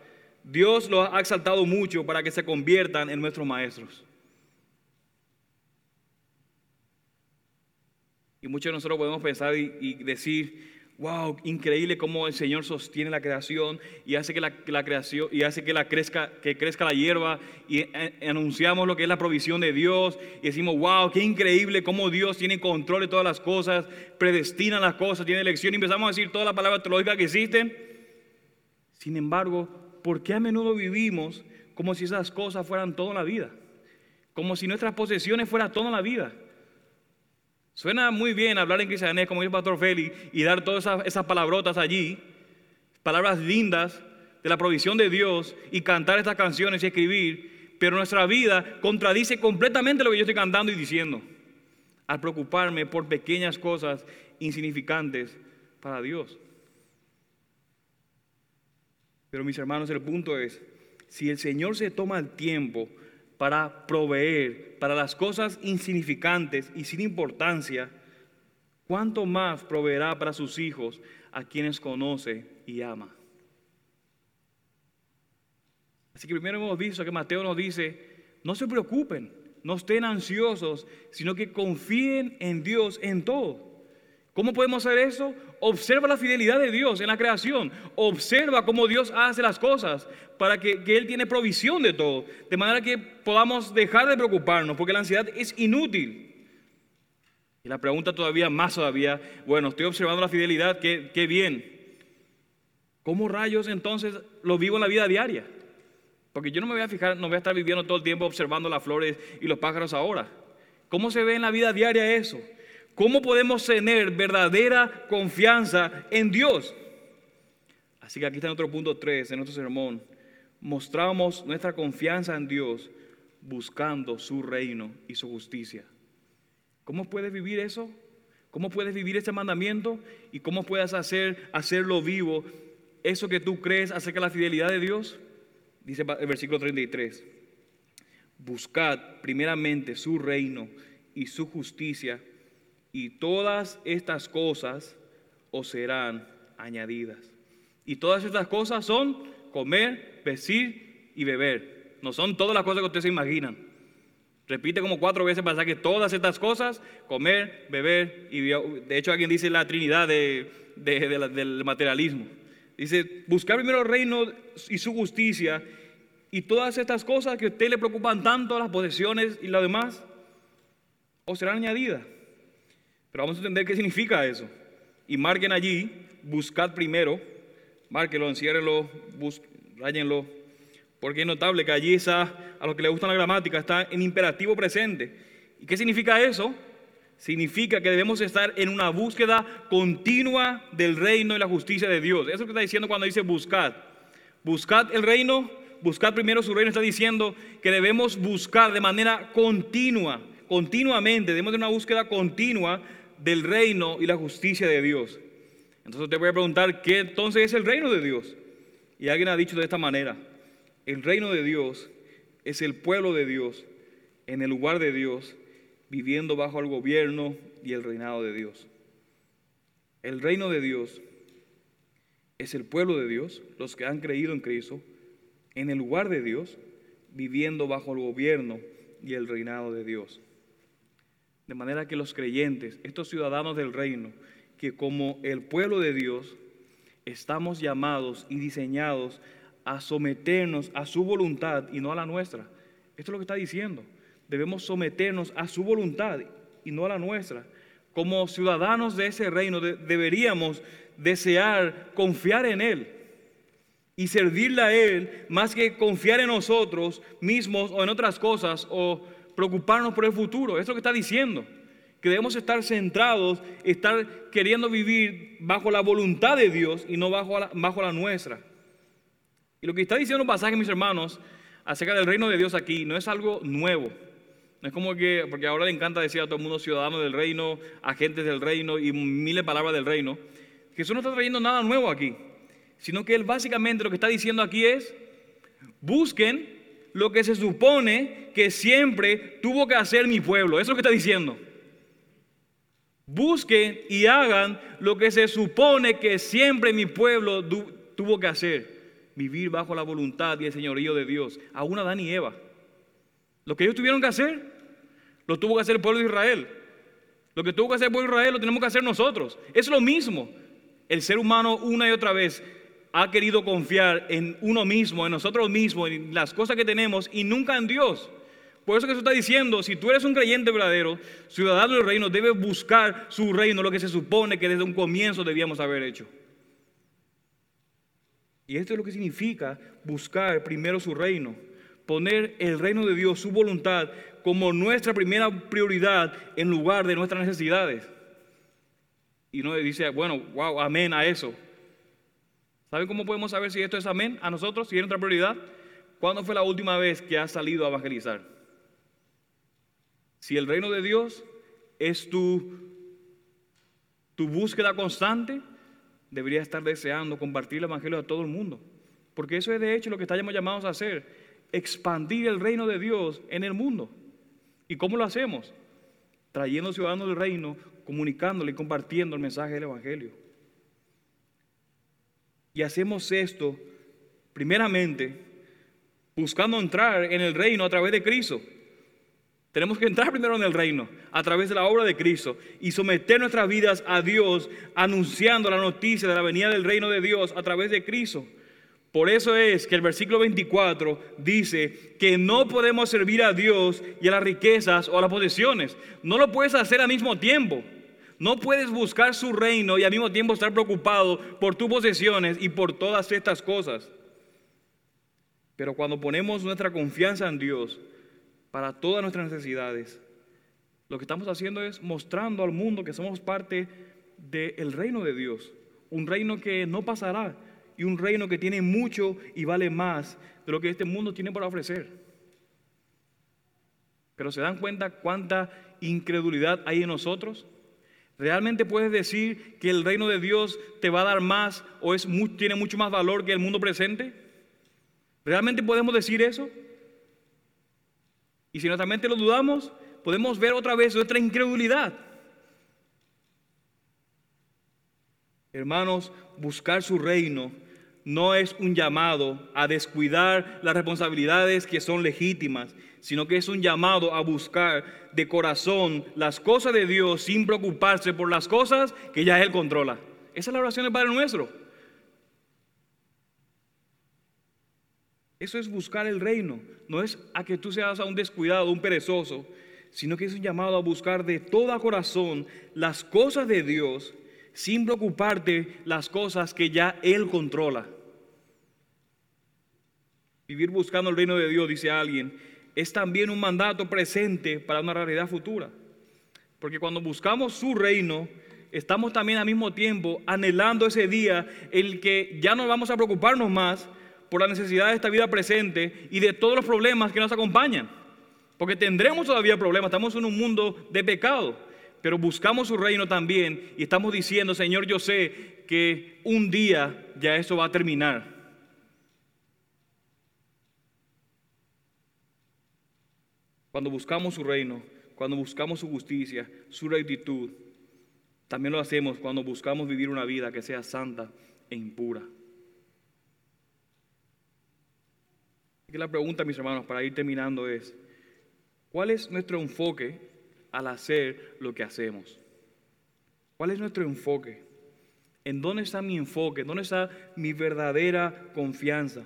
Speaker 1: Dios los ha exaltado mucho para que se conviertan en nuestros maestros. Y muchos de nosotros podemos pensar y, decir, wow, increíble cómo el Señor sostiene la creación y hace que la, creación y hace que la crezca, que crezca la hierba y eh, anunciamos lo que es la provisión de Dios y decimos, wow, qué increíble cómo Dios tiene control de todas las cosas, predestina las cosas, tiene elección y empezamos a decir todas las palabras teológicas que existen. Sin embargo, ¿por qué a menudo vivimos como si esas cosas fueran toda la vida? Como si nuestras posesiones fueran toda la vida. Suena muy bien hablar en cristianés, como dice el pastor Félix, y dar todas esas, palabrotas allí, palabras lindas de la provisión de Dios, y cantar estas canciones y escribir, pero nuestra vida contradice completamente lo que yo estoy cantando y diciendo, al preocuparme por pequeñas cosas insignificantes para Dios. Pero mis hermanos, el punto es, si el Señor se toma el tiempo para proveer para las cosas insignificantes y sin importancia, ¿cuánto más proveerá para sus hijos a quienes conoce y ama? Así que primero hemos visto que Mateo nos dice, no se preocupen, No estén ansiosos, sino que confíen en Dios en todo. ¿Cómo podemos hacer eso? Observa la fidelidad de Dios en la creación. Observa cómo Dios hace las cosas para que, Él tiene provisión de todo. De manera que podamos dejar de preocuparnos, porque la ansiedad es inútil. Y la pregunta todavía más todavía, bueno, estoy observando la fidelidad, qué, qué bien. ¿Cómo rayos entonces lo vivo en la vida diaria? Porque yo no me voy a fijar, no voy a estar viviendo todo el tiempo observando las flores y los pájaros ahora. ¿Cómo se ve en la vida diaria eso? ¿Cómo podemos tener verdadera confianza en Dios? Así que aquí está otro punto 3 en nuestro sermón. Mostramos nuestra confianza en Dios buscando su reino y su justicia. ¿Cómo puedes vivir eso? ¿Cómo puedes vivir este mandamiento? ¿Y cómo puedes hacer, hacerlo vivo? Eso que tú crees acerca de la fidelidad de Dios. Dice el versículo 33. Buscad primeramente su reino y su justicia y todas estas cosas os serán añadidas. Y todas estas cosas son comer, vestir y beber. No son todas las cosas que ustedes se imaginan. Repite como cuatro veces para que todas estas cosas, comer, beber y de hecho alguien dice la trinidad del materialismo. Dice, buscar primero el reino y su justicia y todas estas cosas que a usted le preocupan tanto, las posesiones y lo demás, os serán añadidas. Pero vamos a entender qué significa eso. Y marquen allí, buscad primero, márquenlo, enciérrenlo, rayenlo, porque es notable que allí está, a los que le gusta la gramática, está en imperativo presente. ¿Y qué significa eso? Significa que debemos estar en una búsqueda continua del reino y la justicia de Dios. Eso es lo que está diciendo cuando dice buscad. Buscad el reino, buscad primero su reino. Está diciendo que debemos buscar de manera continua, continuamente. Debemos de una búsqueda continua del reino y la justicia de Dios. Entonces te voy a preguntar, ¿qué entonces es el reino de Dios? Y alguien ha dicho de esta manera, el reino de Dios es el pueblo de Dios en el lugar de Dios, viviendo bajo el gobierno y el reinado de Dios. El reino de Dios es el pueblo de Dios, los que han creído en Cristo, en el lugar de Dios, viviendo bajo el gobierno y el reinado de Dios. De manera que los creyentes, estos ciudadanos del reino, que como el pueblo de Dios, estamos llamados y diseñados a someternos a su voluntad y no a la nuestra. Esto es lo que está diciendo. Debemos someternos a su voluntad y no a la nuestra. Como ciudadanos de ese reino deberíamos desear confiar en Él y servirle a Él más que confiar en nosotros mismos o en otras cosas o preocuparnos por el futuro. Es lo que está diciendo. Que debemos estar centrados, estar queriendo vivir bajo la voluntad de Dios y no bajo la, bajo la nuestra. Y lo que está diciendo un pasaje, mis hermanos, acerca del reino de Dios aquí, no es algo nuevo. No es como que, porque ahora le encanta decir a todo el mundo ciudadanos del reino, agentes del reino y miles de palabras del reino. Jesús no está trayendo nada nuevo aquí, sino que Él básicamente lo que está diciendo aquí es, busquen lo que se supone que siempre tuvo que hacer mi pueblo. Eso es lo que está diciendo. Busquen y hagan lo que se supone que siempre mi pueblo tuvo que hacer. Vivir bajo la voluntad y el señorío de Dios. Aún Adán y Eva. Lo que ellos tuvieron que hacer, lo tuvo que hacer el pueblo de Israel. Lo que tuvo que hacer el pueblo de Israel lo tenemos que hacer nosotros. Es lo mismo. El ser humano una y otra vez ha querido confiar en uno mismo, en nosotros mismos, en las cosas que tenemos y nunca en Dios. Por eso que se está diciendo, si tú eres un creyente verdadero, ciudadano del reino, debes buscar su reino, lo que se supone que desde un comienzo debíamos haber hecho. Y esto es lo que significa buscar primero su reino, poner el reino de Dios, su voluntad, como nuestra primera prioridad en lugar de nuestras necesidades. Y no dice, bueno, wow, amén a eso. ¿Saben cómo podemos saber si esto es amén a nosotros, si es nuestra prioridad? ¿Cuándo fue la última vez que has salido a evangelizar? Si el reino de Dios es tu, tu búsqueda constante, deberías estar deseando compartir el evangelio a todo el mundo. Porque eso es de hecho lo que estamos llamados a hacer, expandir el reino de Dios en el mundo. ¿Y cómo lo hacemos? Trayendo ciudadanos del reino, comunicándole y compartiendo el mensaje del evangelio. Y hacemos esto primeramente buscando entrar en el reino a través de Cristo. Tenemos que entrar primero en el reino a través de la obra de Cristo y someter nuestras vidas a Dios anunciando la noticia de la venida del reino de Dios a través de Cristo. Por eso es que el versículo 24 dice que no podemos servir a Dios y a las riquezas o a las posesiones. No lo puedes hacer al mismo tiempo. No puedes buscar su reino y al mismo tiempo estar preocupado por tus posesiones y por todas estas cosas. Pero cuando ponemos nuestra confianza en Dios para todas nuestras necesidades, lo que estamos haciendo es mostrando al mundo que somos parte del reino de Dios. Un reino que no pasará y un reino que tiene mucho y vale más de lo que este mundo tiene para ofrecer. Pero ¿se dan cuenta cuánta incredulidad hay en nosotros? ¿Realmente puedes decir que el reino de Dios te va a dar más o es, tiene mucho más valor que el mundo presente? ¿Realmente podemos decir eso? Y si nuestra mente lo dudamos, podemos ver otra vez nuestra incredulidad. Hermanos, buscar su reino no es un llamado a descuidar las responsabilidades que son legítimas, sino que es un llamado a buscar de corazón las cosas de Dios sin preocuparse por las cosas que ya Él controla. Esa es la oración del Padre nuestro. Eso es buscar el reino. No es a que tú seas a un descuidado, un perezoso, sino que es un llamado a buscar de todo corazón las cosas de Dios sin preocuparte las cosas que ya Él controla. Vivir buscando el reino de Dios, dice alguien, es también un mandato presente para una realidad futura. Porque cuando buscamos su reino, estamos también al mismo tiempo anhelando ese día en el que ya no vamos a preocuparnos más por la necesidad de esta vida presente y de todos los problemas que nos acompañan. Porque tendremos todavía problemas, estamos en un mundo de pecado, pero buscamos su reino también y estamos diciendo, Señor, yo sé que un día ya eso va a terminar. Cuando buscamos su reino, cuando buscamos su justicia, su rectitud, también lo hacemos cuando buscamos vivir una vida que sea santa e impura. La pregunta, mis hermanos, para ir terminando es, ¿cuál es nuestro enfoque al hacer lo que hacemos? ¿Cuál es nuestro enfoque? ¿En dónde está mi enfoque? ¿Dónde está mi verdadera confianza?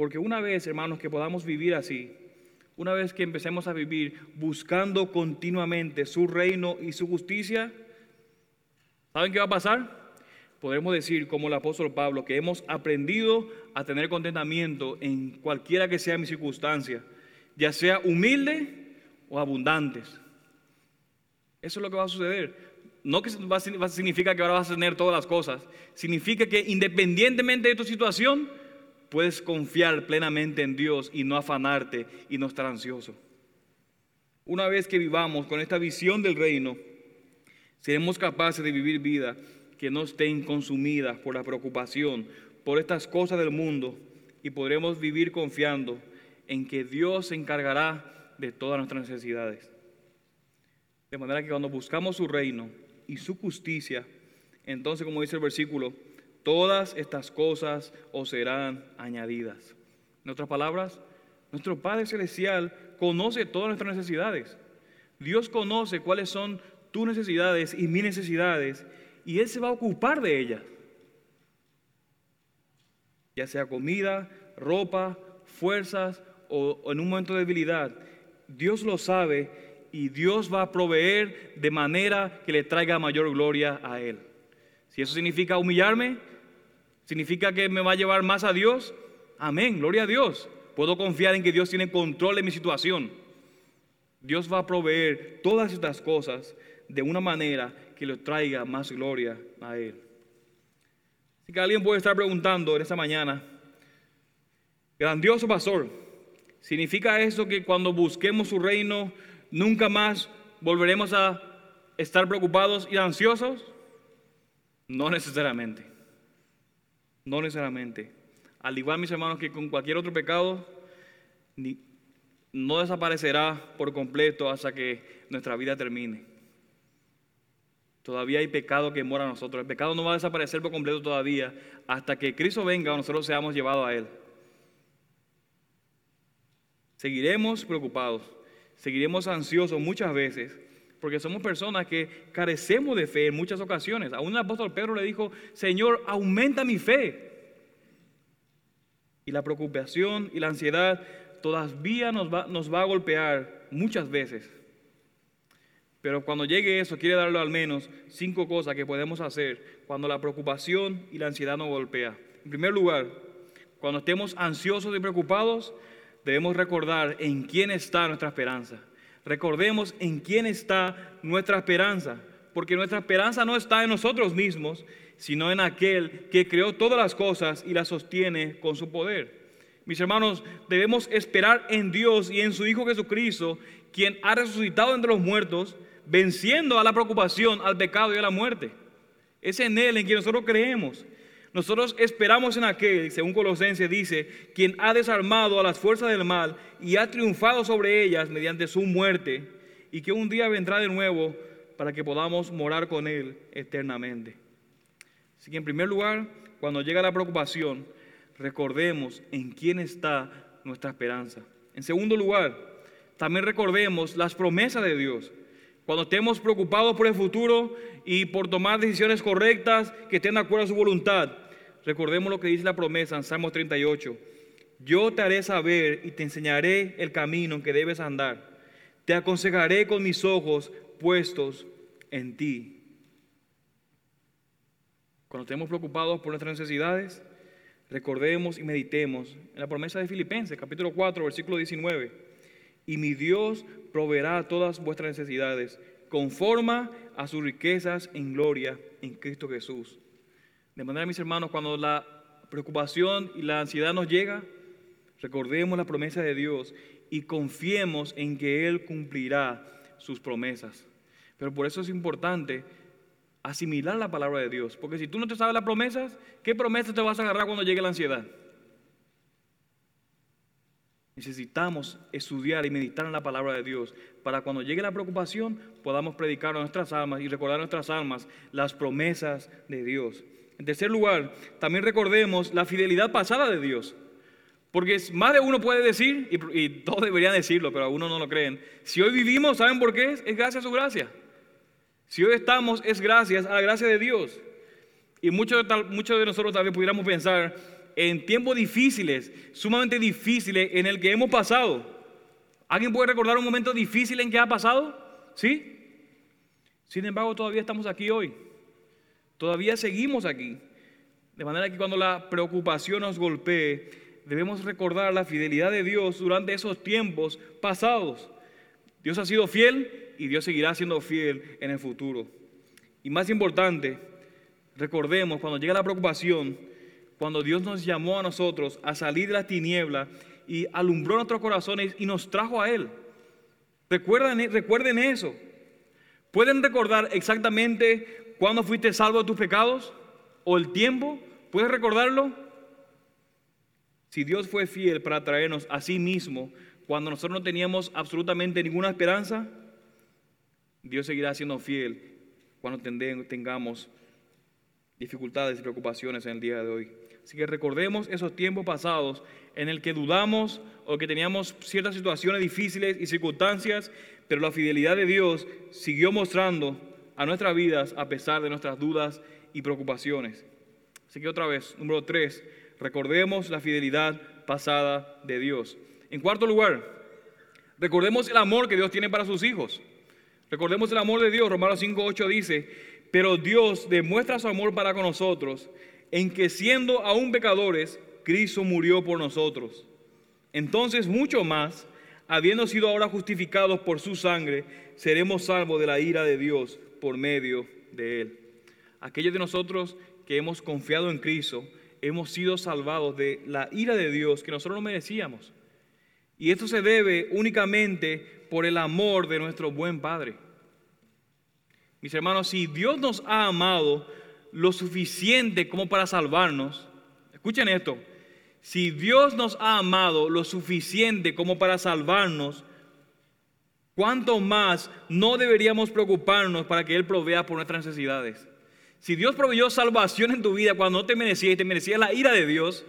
Speaker 1: Porque una vez, hermanos, que podamos vivir así, una vez que empecemos a vivir buscando continuamente su reino y su justicia, ¿saben qué va a pasar? Podremos decir, como el apóstol Pablo, que hemos aprendido a tener contentamiento en cualquiera que sea mi circunstancia, ya sea humilde o abundantes. Eso es lo que va a suceder. No que va significa que ahora vas a tener todas las cosas, significa que independientemente de tu situación, puedes confiar plenamente en Dios y no afanarte y no estar ansioso. Una vez que vivamos con esta visión del reino, seremos capaces de vivir vida que no estén consumidas por la preocupación, por estas cosas del mundo, y podremos vivir confiando en que Dios se encargará de todas nuestras necesidades. De manera que cuando buscamos su reino y su justicia, entonces, como dice el versículo, Todas estas cosas os serán añadidas. En otras palabras, nuestro Padre Celestial conoce todas nuestras necesidades. Dios conoce cuáles son tus necesidades y mis necesidades y Él se va a ocupar de ellas. Ya sea comida, ropa, fuerzas o, en un momento de debilidad. Dios lo sabe y Dios va a proveer de manera que le traiga mayor gloria a Él. Si eso significa humillarme, ¿Significa que me va a llevar más a Dios? Amén, gloria a Dios. Puedo confiar en que Dios tiene control de mi situación. Dios va a proveer todas estas cosas de una manera que le traiga más gloria a Él. Así que alguien puede estar preguntando en esta mañana, grandioso pastor, ¿significa eso que cuando busquemos su reino nunca más volveremos a estar preocupados y ansiosos? No necesariamente. No necesariamente. Al igual, mis hermanos, que con cualquier otro pecado, no desaparecerá por completo hasta que nuestra vida termine. Todavía hay pecado que mora a nosotros. El pecado no va a desaparecer por completo todavía hasta que Cristo venga o nosotros seamos llevados a Él. Seguiremos preocupados, seguiremos ansiosos muchas veces, porque somos personas que carecemos de fe en muchas ocasiones. Aún el apóstol Pedro le dijo, Señor, aumenta mi fe. Y la preocupación y la ansiedad todavía nos va, nos va a golpear muchas veces. Pero cuando llegue eso, quiere darle al menos cinco cosas que podemos hacer cuando la preocupación y la ansiedad nos golpea. En primer lugar, cuando estemos ansiosos y preocupados, debemos recordar en quién está nuestra esperanza. Recordemos en quién está nuestra esperanza, porque nuestra esperanza no está en nosotros mismos, sino en aquel que creó todas las cosas y las sostiene con su poder. Mis hermanos, debemos esperar en Dios y en su Hijo Jesucristo, quien ha resucitado entre los muertos, venciendo a la preocupación, al pecado y a la muerte. Es en Él en quien nosotros creemos. Nosotros esperamos en aquel, según Colosenses dice, quien ha desarmado a las fuerzas del mal y ha triunfado sobre ellas mediante su muerte, y que un día vendrá de nuevo para que podamos morar con Él eternamente. Así que en primer lugar, cuando llega la preocupación, recordemos en quién está nuestra esperanza. En segundo lugar, también recordemos las promesas de Dios. Cuando estemos preocupados por el futuro y por tomar decisiones correctas que estén de acuerdo a su voluntad, recordemos lo que dice la promesa en Salmos 38. Yo te haré saber y te enseñaré el camino en que debes andar. Te aconsejaré con mis ojos puestos en ti. Cuando estemos preocupados por nuestras necesidades, recordemos y meditemos en la promesa de Filipenses, capítulo 4, versículo 19 y mi Dios proveerá todas vuestras necesidades conforme a sus riquezas en gloria en Cristo Jesús. De manera, mis hermanos, cuando la preocupación y la ansiedad nos llega, recordemos la promesa de Dios y confiemos en que Él cumplirá sus promesas. Pero por eso es importante asimilar la palabra de Dios, porque si tú no te sabes las promesas, ¿qué promesas te vas a agarrar cuando llegue la ansiedad? Necesitamos estudiar y meditar en la palabra de Dios para cuando llegue la preocupación podamos predicar a nuestras almas y recordar a nuestras almas las promesas de Dios. En tercer lugar, también recordemos la fidelidad pasada de Dios. Porque más de uno puede decir, y, todos deberían decirlo, pero algunos no lo creen, si hoy vivimos, ¿saben por qué? Es gracias a su gracia. Si hoy estamos, es gracias a la gracia de Dios. Y muchos, muchos de nosotros también pudiéramos pensar, en tiempos difíciles, sumamente difíciles en el que hemos pasado. ¿Alguien puede recordar un momento difícil en que ha pasado? ¿Sí? Sin embargo, todavía estamos aquí hoy. Todavía seguimos aquí. De manera que cuando la preocupación nos golpee, debemos recordar la fidelidad de Dios durante esos tiempos pasados. Dios ha sido fiel y Dios seguirá siendo fiel en el futuro. Y más importante, recordemos cuando llega la preocupación, cuando Dios nos llamó a nosotros a salir de la tiniebla y alumbró nuestros corazones y nos trajo a Él. Recuerden, recuerden eso. ¿Pueden recordar exactamente cuándo fuiste salvo de tus pecados? ¿O el tiempo? ¿Puedes recordarlo? Si Dios fue fiel para traernos a sí mismo cuando nosotros no teníamos absolutamente ninguna esperanza, Dios seguirá siendo fiel cuando tengamos dificultades y preocupaciones en el día de hoy. Así que recordemos esos tiempos pasados en el que dudamos o que teníamos ciertas situaciones difíciles y circunstancias, pero la fidelidad de Dios siguió mostrando a nuestras vidas a pesar de nuestras dudas y preocupaciones. Así que otra vez, número tres, recordemos la fidelidad pasada de Dios. En cuarto lugar, recordemos el amor que Dios tiene para sus hijos. Recordemos el amor de Dios. Romanos 5.8 dice, pero Dios demuestra su amor para con nosotros en que siendo aún pecadores, Cristo murió por nosotros. Entonces, mucho más, habiendo sido ahora justificados por su sangre, seremos salvos de la ira de Dios por medio de él. Aquellos de nosotros que hemos confiado en Cristo, hemos sido salvados de la ira de Dios que nosotros no merecíamos. Y esto se debe únicamente por el amor de nuestro buen Padre. Mis hermanos, si Dios nos ha amado lo suficiente como para salvarnos, escuchen esto, si Dios nos ha amado lo suficiente como para salvarnos, ¿cuánto más no deberíamos preocuparnos para que Él provea por nuestras necesidades? Si Dios proveyó salvación en tu vida cuando no te merecías y te merecías la ira de Dios,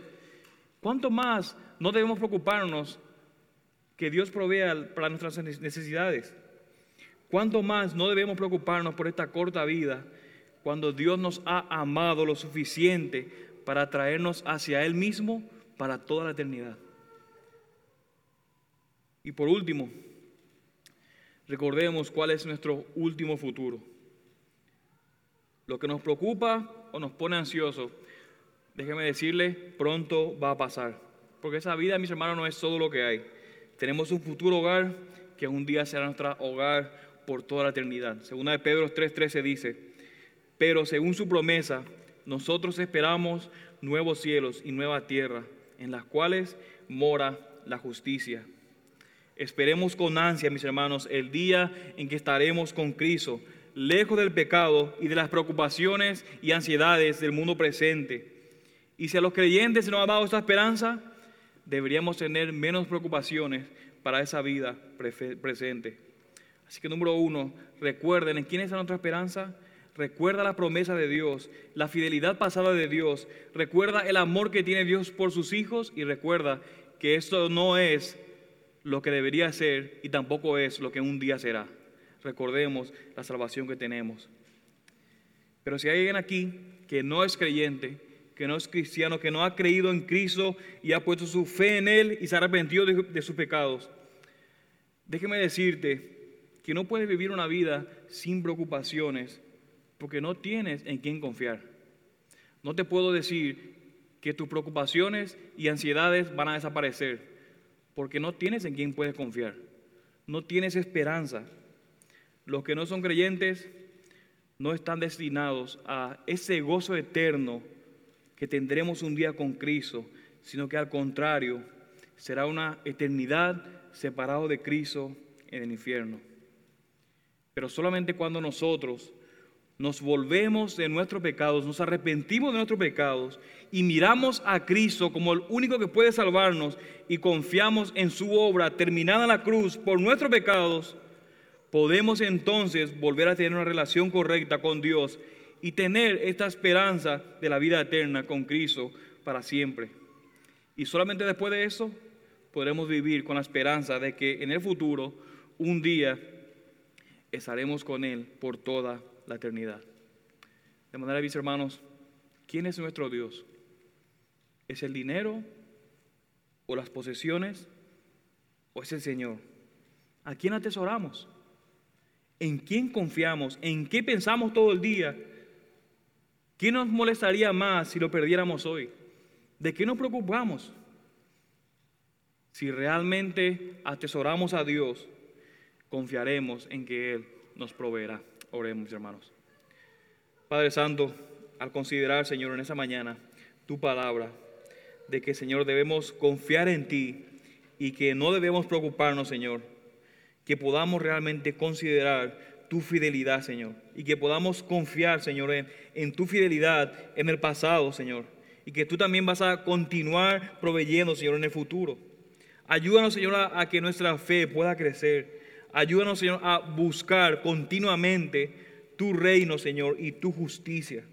Speaker 1: ¿cuánto más no debemos preocuparnos que Dios provea para nuestras necesidades. ¿Cuánto más no debemos preocuparnos por esta corta vida cuando Dios nos ha amado lo suficiente para traernos hacia Él mismo para toda la eternidad? Y por último, recordemos cuál es nuestro último futuro. Lo que nos preocupa o nos pone ansiosos, déjeme decirle, pronto va a pasar. Porque esa vida, mis hermanos, no es todo lo que hay. Tenemos un futuro hogar que un día será nuestro hogar por toda la eternidad. Segunda de Pedro 3:13 dice, pero según su promesa, nosotros esperamos nuevos cielos y nueva tierra, en las cuales mora la justicia. Esperemos con ansia, mis hermanos, el día en que estaremos con Cristo, lejos del pecado y de las preocupaciones y ansiedades del mundo presente. Y si a los creyentes se nos ha dado esta esperanza, deberíamos tener menos preocupaciones para esa vida presente. Así que número uno, recuerden en quién está nuestra esperanza. Recuerda la promesa de Dios, la fidelidad pasada de Dios. Recuerda el amor que tiene Dios por sus hijos y recuerda que esto no es lo que debería ser y tampoco es lo que un día será. Recordemos la salvación que tenemos. Pero si hay alguien aquí que no es creyente, que no es cristiano, que no ha creído en Cristo y ha puesto su fe en Él y se ha arrepentido de, sus pecados, déjeme decirte que no puedes vivir una vida sin preocupaciones porque no tienes en quién confiar. No te puedo decir que tus preocupaciones y ansiedades van a desaparecer porque no tienes en quién puedes confiar. No tienes esperanza. Los que no son creyentes no están destinados a ese gozo eterno que tendremos un día con Cristo, sino que al contrario, será una eternidad separado de Cristo en el infierno. Pero solamente cuando nosotros nos volvemos de nuestros pecados, nos arrepentimos de nuestros pecados y miramos a Cristo como el único que puede salvarnos y confiamos en su obra terminada en la cruz por nuestros pecados, podemos entonces volver a tener una relación correcta con Dios y tener esta esperanza de la vida eterna con Cristo para siempre. Y solamente después de eso podremos vivir con la esperanza de que en el futuro, un día, estaremos con Él por toda la eternidad. De manera, mis hermanos, ¿quién es nuestro Dios? ¿Es el dinero o las posesiones o es el Señor? ¿A quién atesoramos? ¿En quién confiamos? ¿En qué pensamos todo el día? ¿Qué nos molestaría más si lo perdiéramos hoy? ¿De qué nos preocupamos? Si realmente atesoramos a Dios, confiaremos en que Él nos proveerá. Oremos, hermanos. Padre Santo, al considerar, Señor, en esa mañana tu palabra, de que, Señor, debemos confiar en ti y que no debemos preocuparnos, Señor, que podamos realmente considerar tu fidelidad, Señor, y que podamos confiar, Señor, en, en tu fidelidad en el pasado, Señor, y que tú también vas a continuar proveyendo, Señor, en el futuro. Ayúdanos, Señor, a que nuestra fe pueda crecer Ayúdanos, Señor, a buscar continuamente tu reino, Señor, y tu justicia.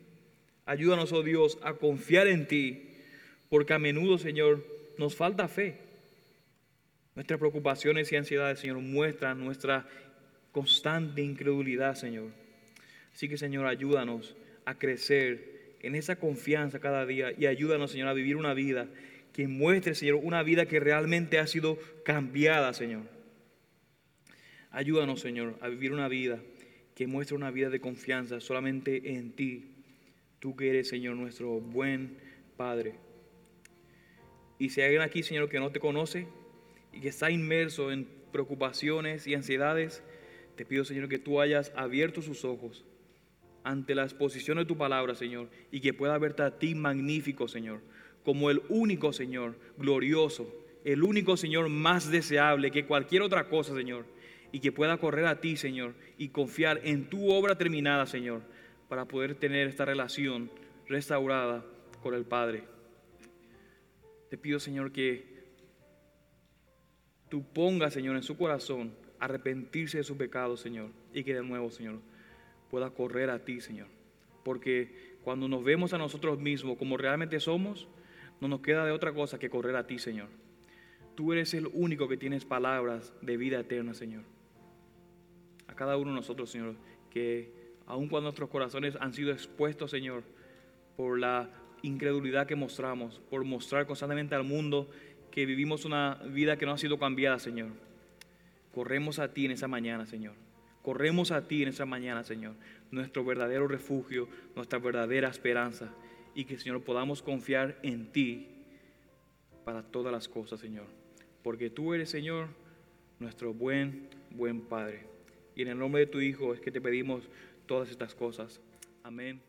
Speaker 1: Ayúdanos, oh Dios, a confiar en ti, porque a menudo, Señor, nos falta fe. Nuestras preocupaciones y ansiedades, Señor, muestran nuestra constante incredulidad, Señor. Así que, Señor, ayúdanos a crecer en esa confianza cada día y ayúdanos, Señor, a vivir una vida que muestre, Señor, una vida que realmente ha sido cambiada, Señor. Ayúdanos, Señor, a vivir una vida que muestre una vida de confianza solamente en ti. Tú que eres, Señor, nuestro buen Padre. Y si hay alguien aquí, Señor, que no te conoce y que está inmerso en preocupaciones y ansiedades, te pido, Señor, que tú hayas abierto sus ojos ante la exposición de tu palabra, Señor, y que pueda verte a ti magnífico, Señor, como el único, Señor, glorioso, el único, Señor, más deseable que cualquier otra cosa, Señor y que pueda correr a ti, Señor, y confiar en tu obra terminada, Señor, para poder tener esta relación restaurada con el Padre. Te pido, Señor, que tú pongas, Señor, en su corazón arrepentirse de su pecado, Señor, y que de nuevo, Señor, pueda correr a ti, Señor. Porque cuando nos vemos a nosotros mismos como realmente somos, no nos queda de otra cosa que correr a ti, Señor. tú eres el único que tienes palabras de vida eterna, Señor. A cada uno de nosotros, Señor, que aun cuando nuestros corazones han sido expuestos, Señor, por la incredulidad que mostramos, por mostrar constantemente al mundo que vivimos una vida que no ha sido cambiada, Señor. Corremos a ti en esa mañana, Señor. Corremos a ti en esa mañana, Señor. Nuestro verdadero refugio, nuestra verdadera esperanza. Y que, Señor, podamos confiar en ti para todas las cosas, Señor. Porque tú eres, Señor, nuestro buen, buen Padre. Y en el nombre de tu Hijo es que te pedimos todas estas cosas. Amén.